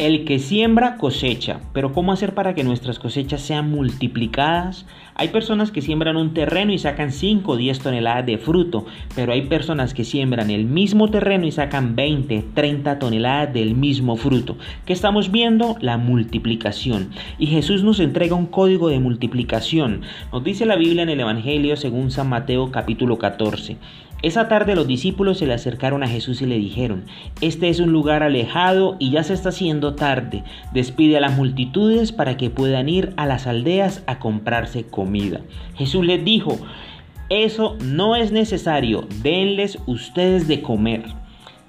El que siembra cosecha, pero ¿cómo hacer para que nuestras cosechas sean multiplicadas? Hay personas que siembran un terreno y sacan 5 o 10 toneladas de fruto, pero hay personas que siembran el mismo terreno y sacan 20, 30 toneladas del mismo fruto. ¿Qué estamos viendo? La multiplicación. Y Jesús nos entrega un código de multiplicación. Nos dice la Biblia en el Evangelio según San Mateo capítulo 14. Esa tarde los discípulos se le acercaron a Jesús y le dijeron, Este es un lugar alejado y ya se está haciendo tarde. Despide a las multitudes para que puedan ir a las aldeas a comprarse comida. Jesús les dijo, Eso no es necesario, denles ustedes de comer.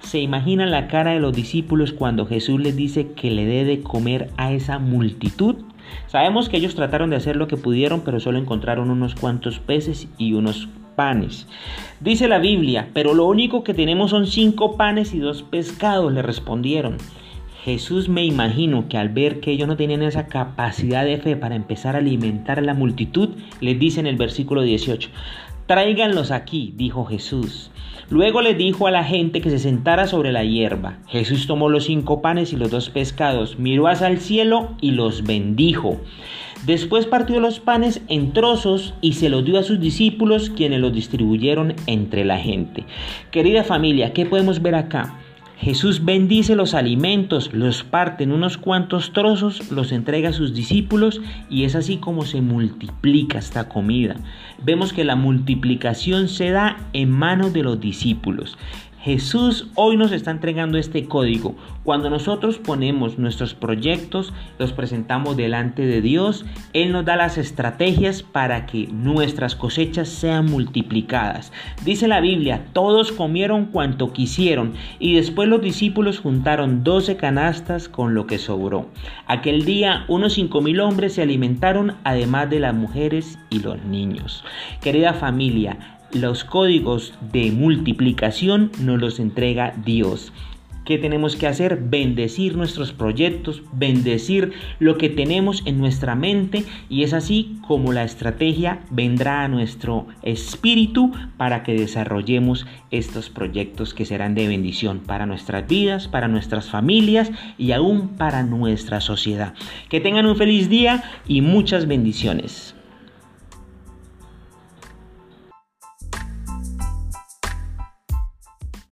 ¿Se imaginan la cara de los discípulos cuando Jesús les dice que le dé de comer a esa multitud? Sabemos que ellos trataron de hacer lo que pudieron, pero solo encontraron unos cuantos peces y unos panes. Dice la Biblia, pero lo único que tenemos son cinco panes y dos pescados, le respondieron. Jesús me imagino que al ver que ellos no tenían esa capacidad de fe para empezar a alimentar a la multitud, les dice en el versículo 18, tráiganlos aquí, dijo Jesús. Luego le dijo a la gente que se sentara sobre la hierba. Jesús tomó los cinco panes y los dos pescados, miró hacia el cielo y los bendijo. Después partió los panes en trozos y se los dio a sus discípulos quienes los distribuyeron entre la gente. Querida familia, ¿qué podemos ver acá? Jesús bendice los alimentos, los parte en unos cuantos trozos, los entrega a sus discípulos y es así como se multiplica esta comida. Vemos que la multiplicación se da en manos de los discípulos. Jesús hoy nos está entregando este código. Cuando nosotros ponemos nuestros proyectos, los presentamos delante de Dios, Él nos da las estrategias para que nuestras cosechas sean multiplicadas. Dice la Biblia, todos comieron cuanto quisieron y después los discípulos juntaron 12 canastas con lo que sobró. Aquel día unos cinco mil hombres se alimentaron además de las mujeres y los niños. Querida familia, los códigos de multiplicación nos los entrega Dios. ¿Qué tenemos que hacer? Bendecir nuestros proyectos, bendecir lo que tenemos en nuestra mente y es así como la estrategia vendrá a nuestro espíritu para que desarrollemos estos proyectos que serán de bendición para nuestras vidas, para nuestras familias y aún para nuestra sociedad. Que tengan un feliz día y muchas bendiciones.